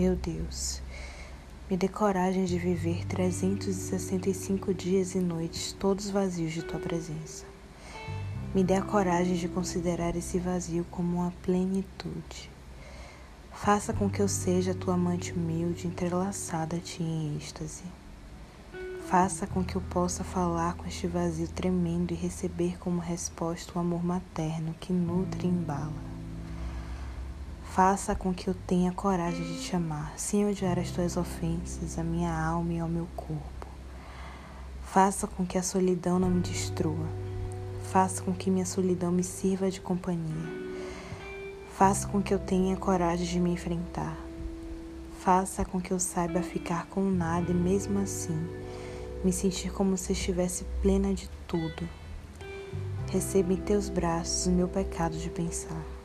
Meu Deus, me dê coragem de viver 365 dias e noites todos vazios de tua presença. Me dê a coragem de considerar esse vazio como uma plenitude. Faça com que eu seja tua amante humilde, entrelaçada a ti em êxtase. Faça com que eu possa falar com este vazio tremendo e receber como resposta o amor materno que nutre e embala. Faça com que eu tenha coragem de te amar, sem odiar as tuas ofensas, a minha alma e ao meu corpo. Faça com que a solidão não me destrua. Faça com que minha solidão me sirva de companhia. Faça com que eu tenha coragem de me enfrentar. Faça com que eu saiba ficar com nada e mesmo assim me sentir como se estivesse plena de tudo. Receba em teus braços o meu pecado de pensar.